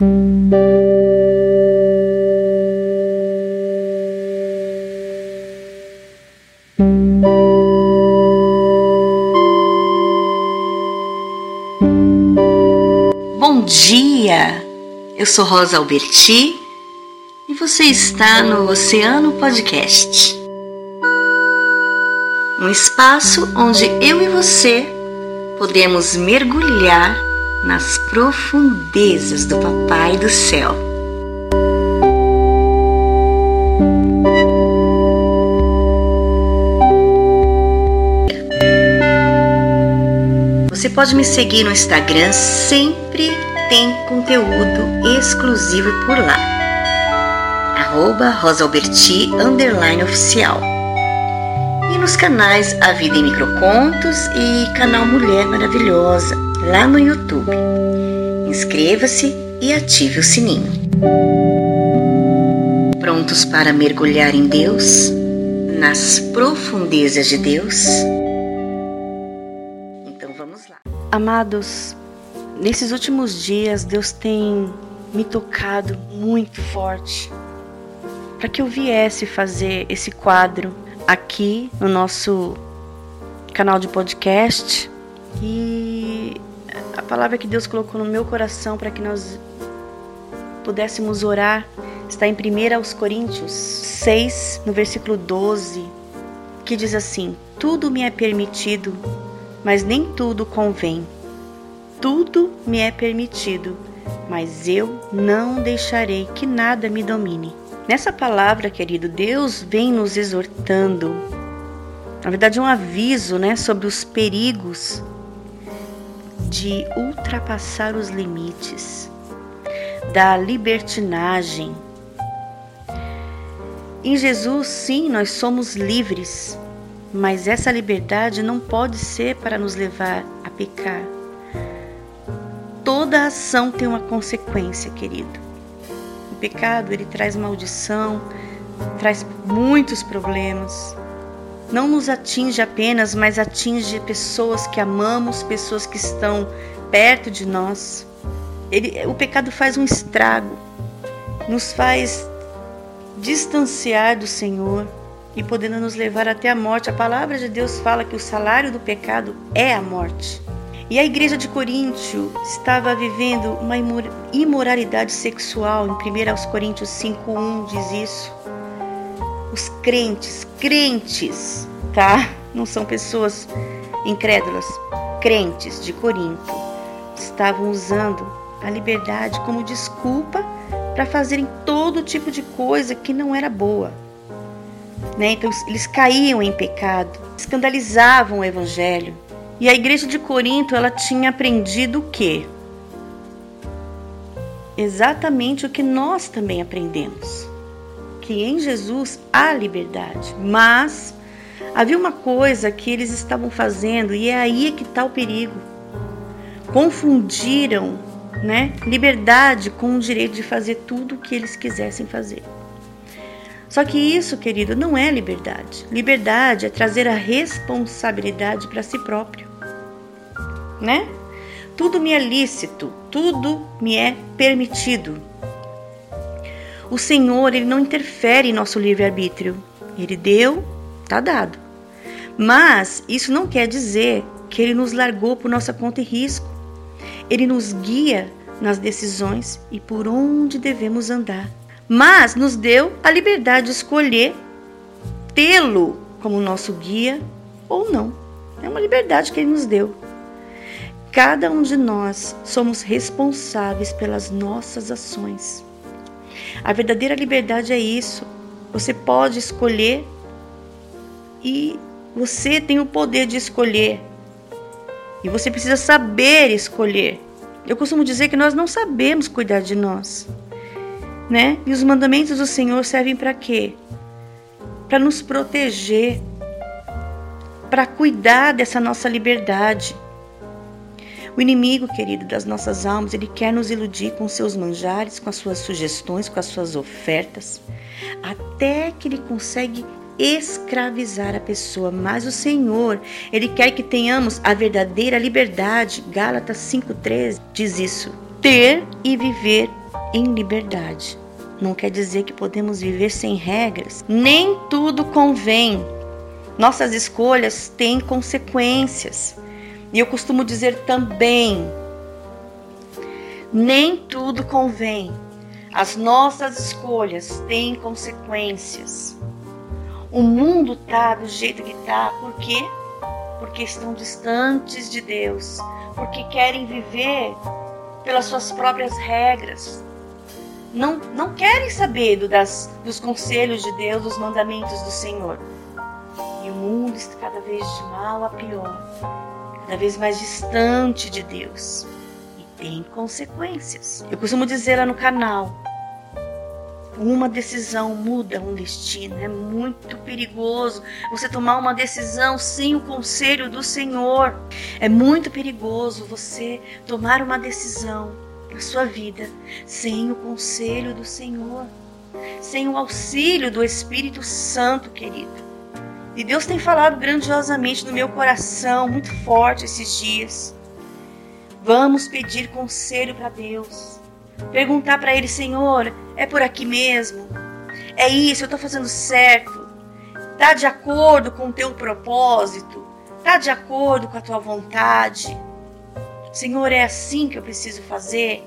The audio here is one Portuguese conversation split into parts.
Bom dia! Eu sou Rosa Alberti e você está no Oceano Podcast. Um espaço onde eu e você podemos mergulhar nas profundezas do Papai do Céu. Você pode me seguir no Instagram, sempre tem conteúdo exclusivo por lá. Arroba Rosalberti Oficial. E nos canais A Vida em Microcontos e Canal Mulher Maravilhosa, lá no YouTube. Inscreva-se e ative o sininho. Prontos para mergulhar em Deus? Nas profundezas de Deus? Amados, nesses últimos dias Deus tem me tocado muito forte para que eu viesse fazer esse quadro aqui no nosso canal de podcast e a palavra que Deus colocou no meu coração para que nós pudéssemos orar está em 1 Coríntios 6, no versículo 12, que diz assim: Tudo me é permitido, mas nem tudo convém. Tudo me é permitido, mas eu não deixarei que nada me domine. Nessa palavra, querido, Deus vem nos exortando. Na verdade, um aviso, né, sobre os perigos de ultrapassar os limites, da libertinagem. Em Jesus, sim, nós somos livres, mas essa liberdade não pode ser para nos levar a pecar. Toda ação tem uma consequência, querido. O pecado, ele traz maldição, traz muitos problemas. Não nos atinge apenas, mas atinge pessoas que amamos, pessoas que estão perto de nós. Ele, o pecado faz um estrago, nos faz distanciar do Senhor e podendo nos levar até a morte. A palavra de Deus fala que o salário do pecado é a morte. E a igreja de Coríntio estava vivendo uma imoralidade sexual. Em 1 Coríntios 5:1 diz isso. Os crentes, crentes, tá? Não são pessoas incrédulas, crentes de Corinto estavam usando a liberdade como desculpa para fazerem todo tipo de coisa que não era boa. Né? Então eles caíam em pecado, escandalizavam o evangelho. E a igreja de Corinto, ela tinha aprendido o quê? Exatamente o que nós também aprendemos. Que em Jesus há liberdade, mas havia uma coisa que eles estavam fazendo e é aí que está o perigo. Confundiram, né, liberdade com o direito de fazer tudo o que eles quisessem fazer. Só que isso, querido, não é liberdade. Liberdade é trazer a responsabilidade para si próprio, né? Tudo me é lícito, tudo me é permitido. O Senhor, ele não interfere em nosso livre-arbítrio. Ele deu, tá dado. Mas isso não quer dizer que ele nos largou por nossa conta e risco. Ele nos guia nas decisões e por onde devemos andar mas nos deu a liberdade de escolher tê-lo como nosso guia ou não. É uma liberdade que ele nos deu. Cada um de nós somos responsáveis pelas nossas ações. A verdadeira liberdade é isso. Você pode escolher e você tem o poder de escolher. E você precisa saber escolher. Eu costumo dizer que nós não sabemos cuidar de nós né? E os mandamentos do Senhor servem para quê? Para nos proteger, para cuidar dessa nossa liberdade. O inimigo, querido, das nossas almas, ele quer nos iludir com seus manjares, com as suas sugestões, com as suas ofertas, até que ele consegue escravizar a pessoa. Mas o Senhor, ele quer que tenhamos a verdadeira liberdade. Gálatas 5:13 diz isso: ter e viver em liberdade. Não quer dizer que podemos viver sem regras. Nem tudo convém. Nossas escolhas têm consequências. E eu costumo dizer também: nem tudo convém. As nossas escolhas têm consequências. O mundo tá do jeito que tá, por quê? Porque estão distantes de Deus, porque querem viver pelas suas próprias regras. Não, não querem saber do, das, dos conselhos de Deus, dos mandamentos do Senhor. E o mundo está cada vez de mal a pior, cada vez mais distante de Deus. E tem consequências. Eu costumo dizer lá no canal: uma decisão muda um destino. É muito perigoso você tomar uma decisão sem o conselho do Senhor. É muito perigoso você tomar uma decisão na sua vida sem o conselho do Senhor, sem o auxílio do Espírito Santo, querido. E Deus tem falado grandiosamente no meu coração, muito forte esses dias. Vamos pedir conselho para Deus. Perguntar para Ele, Senhor, é por aqui mesmo? É isso, eu estou fazendo certo? Está de acordo com o teu propósito? Está de acordo com a tua vontade? Senhor, é assim que eu preciso fazer?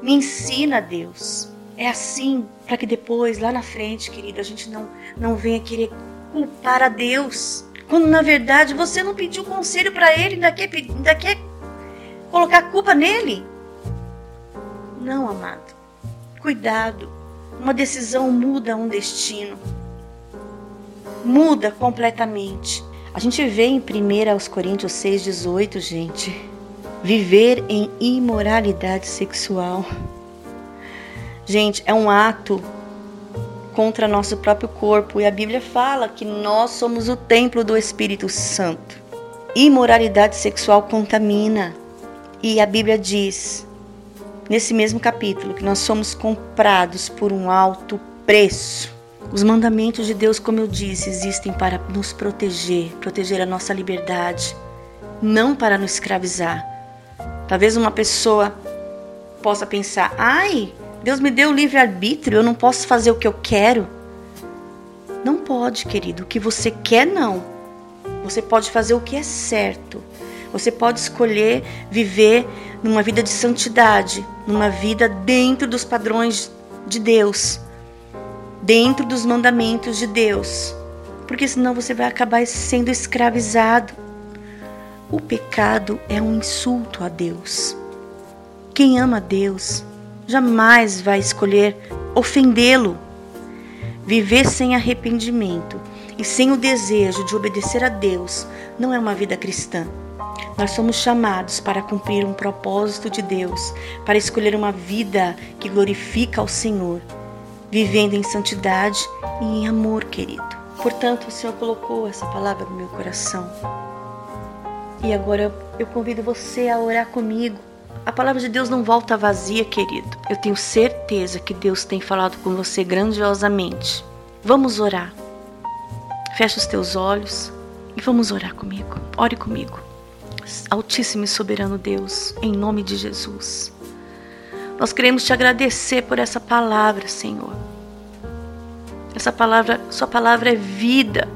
Me ensina, Deus. É assim, para que depois, lá na frente, querida, a gente não, não venha querer culpar a Deus. Quando na verdade você não pediu conselho para ele, ainda quer, ainda quer colocar culpa nele. Não, amado. Cuidado. Uma decisão muda um destino. Muda completamente. A gente vê em 1 Coríntios 6,18, gente. Viver em imoralidade sexual. Gente, é um ato contra nosso próprio corpo. E a Bíblia fala que nós somos o templo do Espírito Santo. Imoralidade sexual contamina. E a Bíblia diz, nesse mesmo capítulo, que nós somos comprados por um alto preço. Os mandamentos de Deus, como eu disse, existem para nos proteger, proteger a nossa liberdade, não para nos escravizar. Talvez uma pessoa possa pensar: ai, Deus me deu o livre-arbítrio, eu não posso fazer o que eu quero. Não pode, querido. O que você quer, não. Você pode fazer o que é certo. Você pode escolher viver numa vida de santidade, numa vida dentro dos padrões de Deus, dentro dos mandamentos de Deus, porque senão você vai acabar sendo escravizado. O pecado é um insulto a Deus. Quem ama Deus jamais vai escolher ofendê-lo. Viver sem arrependimento e sem o desejo de obedecer a Deus não é uma vida cristã. Nós somos chamados para cumprir um propósito de Deus, para escolher uma vida que glorifica ao Senhor, vivendo em santidade e em amor, querido. Portanto, o Senhor colocou essa palavra no meu coração. E agora eu convido você a orar comigo a palavra de Deus não volta vazia, querido. Eu tenho certeza que Deus tem falado com você grandiosamente. Vamos orar. Fecha os teus olhos e vamos orar comigo. Ore comigo. Altíssimo e soberano Deus, em nome de Jesus. Nós queremos te agradecer por essa palavra, Senhor. Essa palavra, sua palavra é vida.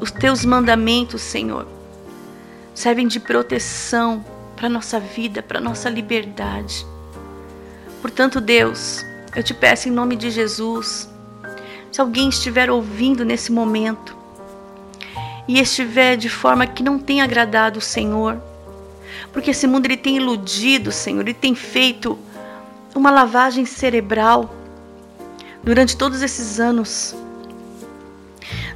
Os teus mandamentos, Senhor, servem de proteção para nossa vida, para nossa liberdade. Portanto, Deus, eu te peço em nome de Jesus, se alguém estiver ouvindo nesse momento e estiver de forma que não tenha agradado o Senhor, porque esse mundo ele tem iludido, Senhor, ele tem feito uma lavagem cerebral durante todos esses anos,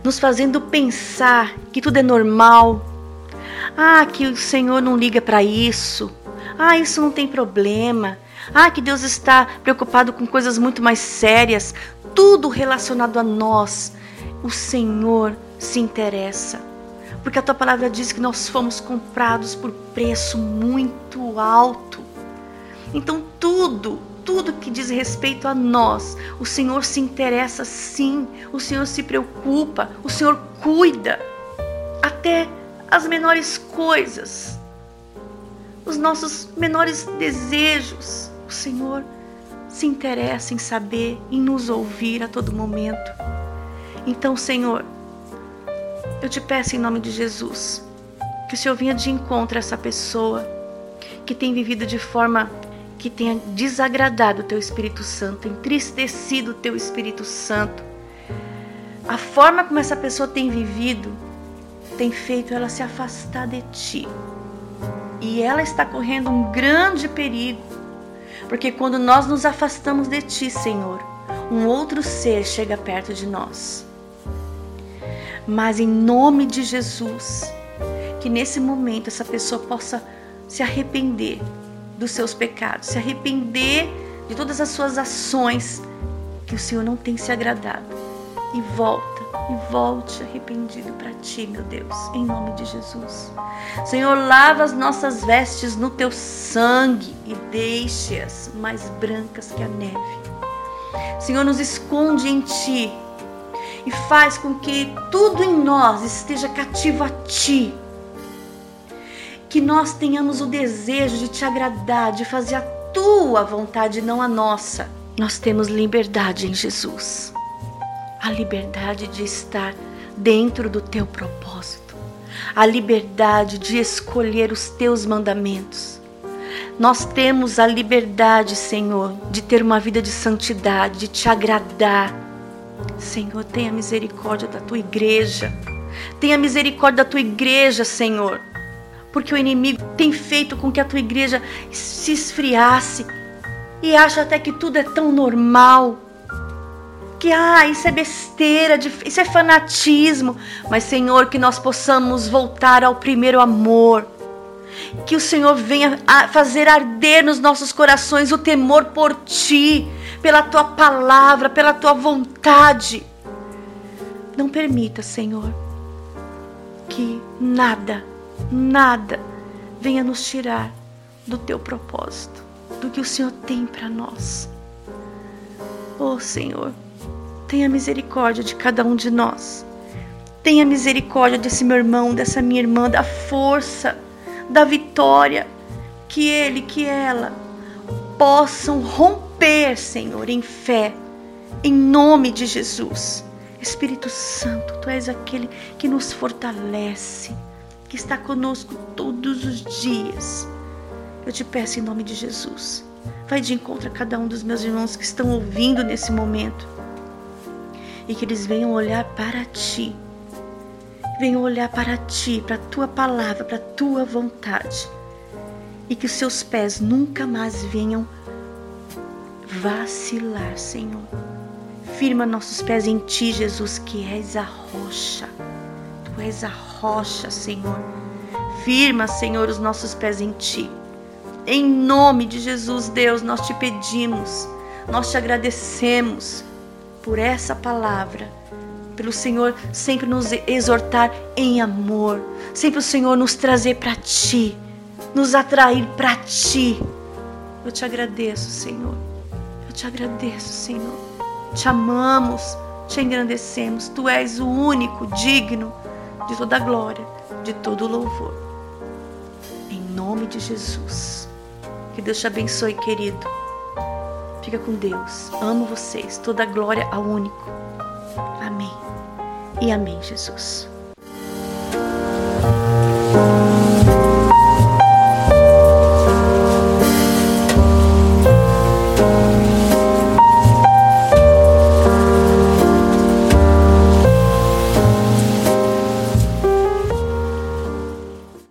nos fazendo pensar que tudo é normal, ah, que o Senhor não liga para isso. Ah, isso não tem problema. Ah, que Deus está preocupado com coisas muito mais sérias. Tudo relacionado a nós. O Senhor se interessa. Porque a tua palavra diz que nós fomos comprados por preço muito alto. Então, tudo, tudo que diz respeito a nós, o Senhor se interessa sim, o Senhor se preocupa, o Senhor cuida. Até as menores coisas, os nossos menores desejos. o Senhor se interessa em saber, em nos ouvir a todo momento. Então, Senhor, eu te peço em nome de Jesus que o Senhor venha de encontro a essa pessoa que tem vivido de forma que tenha desagradado o teu Espírito Santo, entristecido o teu Espírito Santo. A forma como essa pessoa tem vivido tem feito ela se afastar de ti. E ela está correndo um grande perigo, porque quando nós nos afastamos de ti, Senhor, um outro ser chega perto de nós. Mas em nome de Jesus, que nesse momento essa pessoa possa se arrepender dos seus pecados, se arrepender de todas as suas ações que o Senhor não tem se agradado e volta e volte arrependido para ti, meu Deus, em nome de Jesus. Senhor, lava as nossas vestes no teu sangue e deixe-as mais brancas que a neve. Senhor, nos esconde em ti e faz com que tudo em nós esteja cativo a ti que nós tenhamos o desejo de te agradar, de fazer a tua vontade, não a nossa. Nós temos liberdade em Jesus. A liberdade de estar dentro do teu propósito. A liberdade de escolher os teus mandamentos. Nós temos a liberdade, Senhor, de ter uma vida de santidade, de te agradar. Senhor, tenha misericórdia da tua igreja. Tenha misericórdia da tua igreja, Senhor porque o inimigo tem feito com que a tua igreja se esfriasse e acha até que tudo é tão normal. Que ah, isso é besteira, isso é fanatismo. Mas, Senhor, que nós possamos voltar ao primeiro amor. Que o Senhor venha fazer arder nos nossos corações o temor por ti, pela tua palavra, pela tua vontade. Não permita, Senhor, que nada nada venha nos tirar do teu propósito, do que o Senhor tem para nós. Oh Senhor, tenha misericórdia de cada um de nós. Tenha misericórdia desse meu irmão, dessa minha irmã, da força, da vitória, que ele, que ela possam romper, Senhor, em fé, em nome de Jesus. Espírito Santo, tu és aquele que nos fortalece que está conosco todos os dias. Eu te peço em nome de Jesus. Vai de encontro a cada um dos meus irmãos que estão ouvindo nesse momento. E que eles venham olhar para ti. Venham olhar para ti, para a tua palavra, para a tua vontade. E que os seus pés nunca mais venham vacilar, Senhor. Firma nossos pés em ti, Jesus, que és a rocha. Tu és a rocha, Senhor. Firma, Senhor, os nossos pés em Ti. Em nome de Jesus, Deus, nós te pedimos, nós te agradecemos por essa palavra, pelo Senhor sempre nos exortar em amor, sempre o Senhor nos trazer para Ti, nos atrair para Ti. Eu te agradeço, Senhor. Eu te agradeço, Senhor. Te amamos, te engrandecemos. Tu és o único digno de toda a glória, de todo o louvor. Em nome de Jesus. Que Deus te abençoe, querido. Fica com Deus. Amo vocês. Toda glória ao único. Amém. E amém, Jesus.